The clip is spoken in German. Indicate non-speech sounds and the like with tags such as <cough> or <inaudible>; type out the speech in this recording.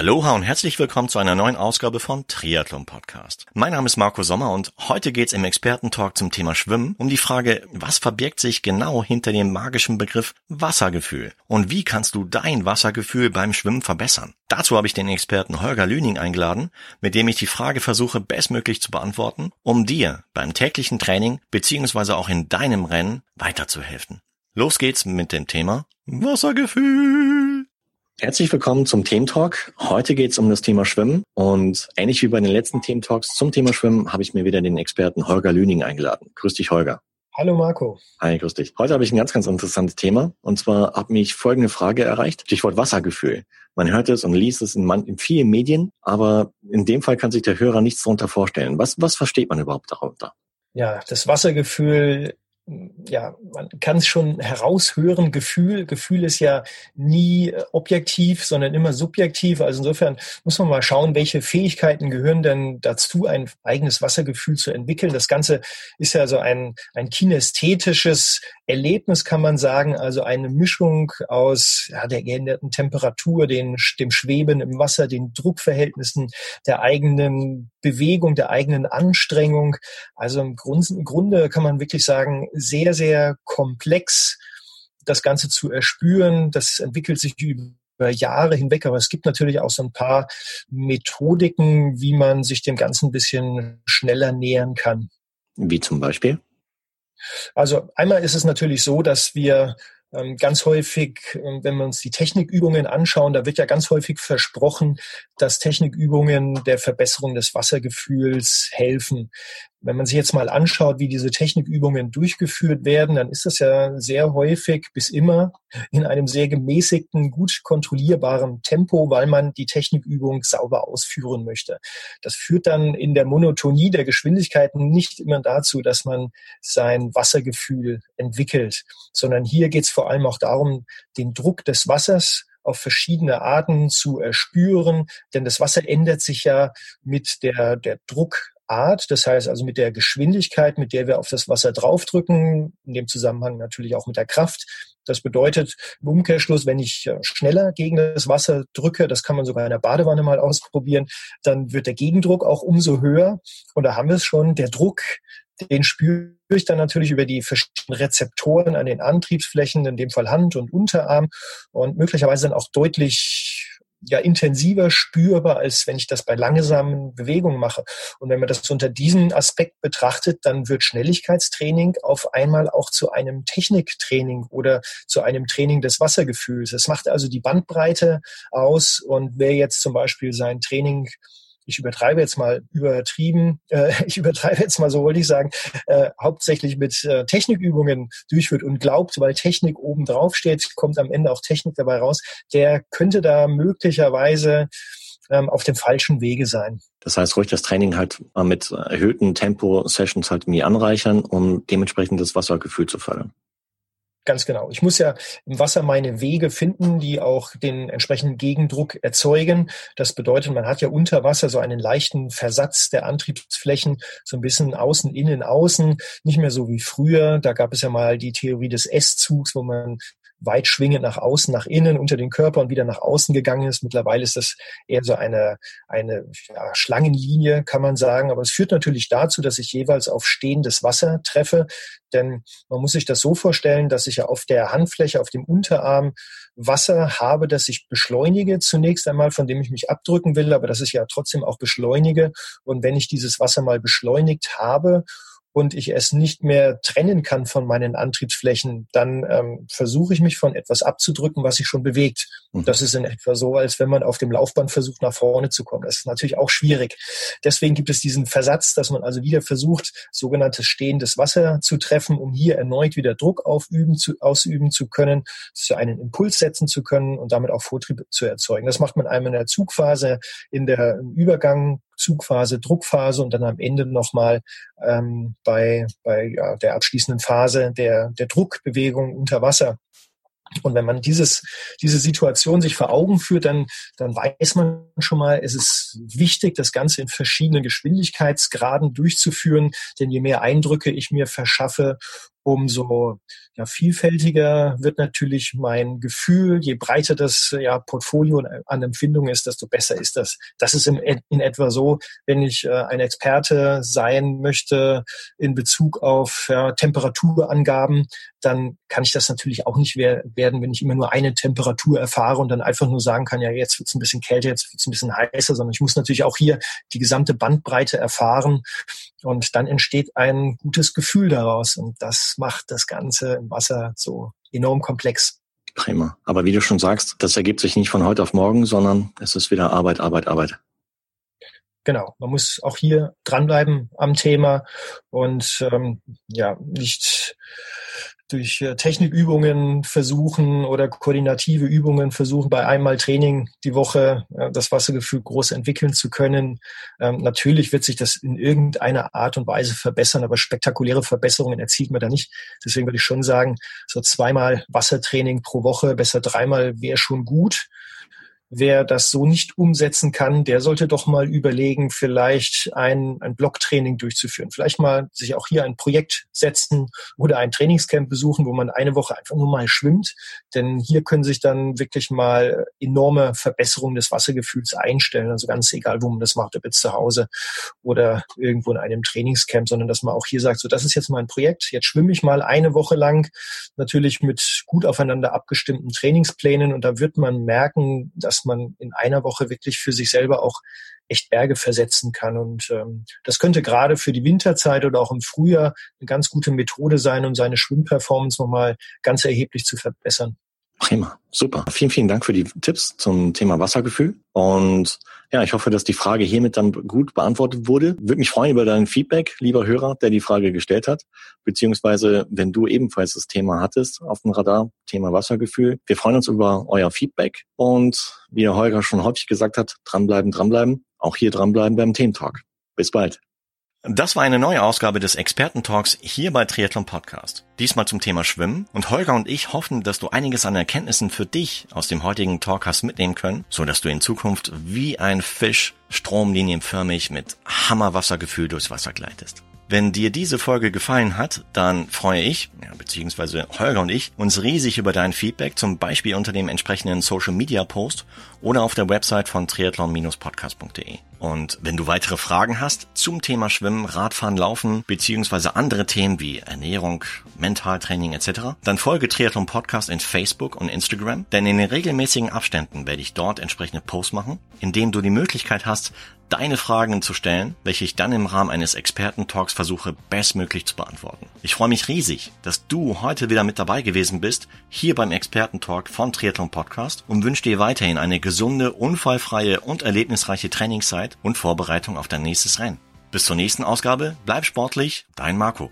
Aloha und herzlich willkommen zu einer neuen Ausgabe von Triathlon Podcast. Mein Name ist Marco Sommer und heute geht's im Expertentalk zum Thema Schwimmen um die Frage, was verbirgt sich genau hinter dem magischen Begriff Wassergefühl und wie kannst du dein Wassergefühl beim Schwimmen verbessern? Dazu habe ich den Experten Holger Lüning eingeladen, mit dem ich die Frage versuche bestmöglich zu beantworten, um dir beim täglichen Training beziehungsweise auch in deinem Rennen weiterzuhelfen. Los geht's mit dem Thema Wassergefühl. Herzlich willkommen zum Thementalk. Heute geht es um das Thema Schwimmen und ähnlich wie bei den letzten Thementalks zum Thema Schwimmen habe ich mir wieder den Experten Holger Lüning eingeladen. Grüß dich, Holger. Hallo Marco. Hi, grüß dich. Heute habe ich ein ganz, ganz interessantes Thema und zwar hat mich folgende Frage erreicht. Stichwort Wassergefühl. Man hört es und liest es in, man, in vielen Medien, aber in dem Fall kann sich der Hörer nichts darunter vorstellen. Was, was versteht man überhaupt darunter? Ja, das Wassergefühl ja, man kann es schon heraushören, Gefühl. Gefühl ist ja nie äh, objektiv, sondern immer subjektiv. Also insofern muss man mal schauen, welche Fähigkeiten gehören denn dazu, ein eigenes Wassergefühl zu entwickeln. Das Ganze ist ja so ein, ein kinästhetisches Erlebnis, kann man sagen. Also eine Mischung aus ja, der geänderten Temperatur, den, dem Schweben im Wasser, den Druckverhältnissen, der eigenen Bewegung, der eigenen Anstrengung. Also im Grunde kann man wirklich sagen, sehr, sehr komplex, das Ganze zu erspüren. Das entwickelt sich über Jahre hinweg, aber es gibt natürlich auch so ein paar Methodiken, wie man sich dem Ganzen ein bisschen schneller nähern kann. Wie zum Beispiel? Also einmal ist es natürlich so, dass wir ähm, ganz häufig, ähm, wenn wir uns die Technikübungen anschauen, da wird ja ganz häufig versprochen, dass Technikübungen der Verbesserung des Wassergefühls helfen. Wenn man sich jetzt mal anschaut, wie diese Technikübungen durchgeführt werden, dann ist das ja sehr häufig bis immer in einem sehr gemäßigten, gut kontrollierbaren Tempo, weil man die Technikübung sauber ausführen möchte. Das führt dann in der Monotonie der Geschwindigkeiten nicht immer dazu, dass man sein Wassergefühl entwickelt, sondern hier geht es vor allem auch darum, den Druck des Wassers auf verschiedene Arten zu erspüren, denn das Wasser ändert sich ja mit der, der Druck Art, das heißt also mit der Geschwindigkeit, mit der wir auf das Wasser draufdrücken, in dem Zusammenhang natürlich auch mit der Kraft. Das bedeutet im Umkehrschluss, wenn ich äh, schneller gegen das Wasser drücke, das kann man sogar in der Badewanne mal ausprobieren, dann wird der Gegendruck auch umso höher. Und da haben wir es schon, der Druck, den spüre ich dann natürlich über die verschiedenen Rezeptoren an den Antriebsflächen, in dem Fall Hand und Unterarm und möglicherweise dann auch deutlich ja intensiver spürbar, als wenn ich das bei langsamen Bewegungen mache. Und wenn man das unter diesem Aspekt betrachtet, dann wird Schnelligkeitstraining auf einmal auch zu einem Techniktraining oder zu einem Training des Wassergefühls. Es macht also die Bandbreite aus und wer jetzt zum Beispiel sein Training ich übertreibe jetzt mal übertrieben, <laughs> äh, ich übertreibe jetzt mal so, wollte ich sagen, äh, hauptsächlich mit äh, Technikübungen durchführt und glaubt, weil Technik oben drauf steht, kommt am Ende auch Technik dabei raus, der könnte da möglicherweise ähm, auf dem falschen Wege sein. Das heißt, ruhig das Training halt mit erhöhten Tempo-Sessions halt irgendwie anreichern, um dementsprechend das Wassergefühl zu fördern. Ganz genau. Ich muss ja im Wasser meine Wege finden, die auch den entsprechenden Gegendruck erzeugen. Das bedeutet, man hat ja unter Wasser so einen leichten Versatz der Antriebsflächen, so ein bisschen außen, innen, außen. Nicht mehr so wie früher. Da gab es ja mal die Theorie des S-Zugs, wo man weit schwingend nach außen, nach innen, unter den Körper und wieder nach außen gegangen ist. Mittlerweile ist das eher so eine, eine ja, Schlangenlinie, kann man sagen. Aber es führt natürlich dazu, dass ich jeweils auf stehendes Wasser treffe. Denn man muss sich das so vorstellen, dass ich ja auf der Handfläche, auf dem Unterarm Wasser habe, das ich beschleunige zunächst einmal, von dem ich mich abdrücken will, aber das ich ja trotzdem auch beschleunige. Und wenn ich dieses Wasser mal beschleunigt habe und ich es nicht mehr trennen kann von meinen Antriebsflächen, dann ähm, versuche ich mich von etwas abzudrücken, was sich schon bewegt. Mhm. Das ist in etwa so, als wenn man auf dem Laufband versucht, nach vorne zu kommen. Das ist natürlich auch schwierig. Deswegen gibt es diesen Versatz, dass man also wieder versucht, sogenanntes stehendes Wasser zu treffen, um hier erneut wieder Druck aufüben zu, ausüben zu können, zu einen Impuls setzen zu können und damit auch Vortrieb zu erzeugen. Das macht man einmal in der Zugphase, in der im Übergang Zugphase, Druckphase und dann am Ende nochmal ähm, bei, bei ja, der abschließenden Phase der, der Druckbewegung unter Wasser. Und wenn man dieses, diese Situation sich vor Augen führt, dann, dann weiß man schon mal, es ist wichtig, das Ganze in verschiedenen Geschwindigkeitsgraden durchzuführen. Denn je mehr Eindrücke ich mir verschaffe, umso ja, vielfältiger wird natürlich mein Gefühl. Je breiter das ja, Portfolio an Empfindungen ist, desto besser ist das. Das ist in, in etwa so, wenn ich äh, ein Experte sein möchte in Bezug auf ja, Temperaturangaben, dann kann ich das natürlich auch nicht werden, wenn ich immer nur eine Temperatur erfahre und dann einfach nur sagen kann, ja, jetzt wird es ein bisschen kälter, jetzt wird es ein bisschen heißer, sondern ich muss natürlich auch hier die gesamte Bandbreite erfahren und dann entsteht ein gutes Gefühl daraus und das macht das Ganze im Wasser so enorm komplex. Prima. Aber wie du schon sagst, das ergibt sich nicht von heute auf morgen, sondern es ist wieder Arbeit, Arbeit, Arbeit. Genau, man muss auch hier dranbleiben am Thema und ähm, ja nicht durch äh, Technikübungen versuchen oder koordinative Übungen versuchen, bei einmal Training die Woche äh, das Wassergefühl groß entwickeln zu können. Ähm, natürlich wird sich das in irgendeiner Art und Weise verbessern, aber spektakuläre Verbesserungen erzielt man da nicht. Deswegen würde ich schon sagen, so zweimal Wassertraining pro Woche, besser dreimal wäre schon gut. Wer das so nicht umsetzen kann, der sollte doch mal überlegen, vielleicht ein, ein Blocktraining durchzuführen. Vielleicht mal sich auch hier ein Projekt setzen oder ein Trainingscamp besuchen, wo man eine Woche einfach nur mal schwimmt. Denn hier können sich dann wirklich mal enorme Verbesserungen des Wassergefühls einstellen. Also ganz egal, wo man das macht, ob jetzt zu Hause oder irgendwo in einem Trainingscamp, sondern dass man auch hier sagt, so das ist jetzt mal ein Projekt. Jetzt schwimme ich mal eine Woche lang, natürlich mit gut aufeinander abgestimmten Trainingsplänen und da wird man merken, dass man in einer Woche wirklich für sich selber auch echt Berge versetzen kann. Und ähm, das könnte gerade für die Winterzeit oder auch im Frühjahr eine ganz gute Methode sein, um seine Schwimmperformance nochmal ganz erheblich zu verbessern. Prima, super. Vielen, vielen Dank für die Tipps zum Thema Wassergefühl. Und ja, ich hoffe, dass die Frage hiermit dann gut beantwortet wurde. Würde mich freuen über dein Feedback, lieber Hörer, der die Frage gestellt hat. Beziehungsweise, wenn du ebenfalls das Thema hattest auf dem Radar, Thema Wassergefühl. Wir freuen uns über euer Feedback. Und wie der Holger schon häufig gesagt hat, dranbleiben, dranbleiben. Auch hier dranbleiben beim Thementalk. Bis bald. Das war eine neue Ausgabe des Experten-Talks hier bei Triathlon Podcast. Diesmal zum Thema Schwimmen und Holger und ich hoffen, dass du einiges an Erkenntnissen für dich aus dem heutigen Talk hast mitnehmen können, so dass du in Zukunft wie ein Fisch stromlinienförmig mit Hammerwassergefühl durchs Wasser gleitest. Wenn dir diese Folge gefallen hat, dann freue ich, ja, beziehungsweise Holger und ich, uns riesig über dein Feedback, zum Beispiel unter dem entsprechenden Social Media Post oder auf der Website von triathlon-podcast.de. Und wenn du weitere Fragen hast zum Thema Schwimmen, Radfahren, Laufen beziehungsweise andere Themen wie Ernährung, Mentaltraining etc., dann folge Triathlon Podcast in Facebook und Instagram, denn in den regelmäßigen Abständen werde ich dort entsprechende Posts machen, in denen du die Möglichkeit hast, deine Fragen zu stellen, welche ich dann im Rahmen eines Experten-Talks versuche bestmöglich zu beantworten. Ich freue mich riesig, dass du heute wieder mit dabei gewesen bist, hier beim Experten-Talk von Triathlon Podcast und wünsche dir weiterhin eine gesunde, unfallfreie und erlebnisreiche Trainingszeit und Vorbereitung auf dein nächstes Rennen. Bis zur nächsten Ausgabe, bleib sportlich, dein Marco.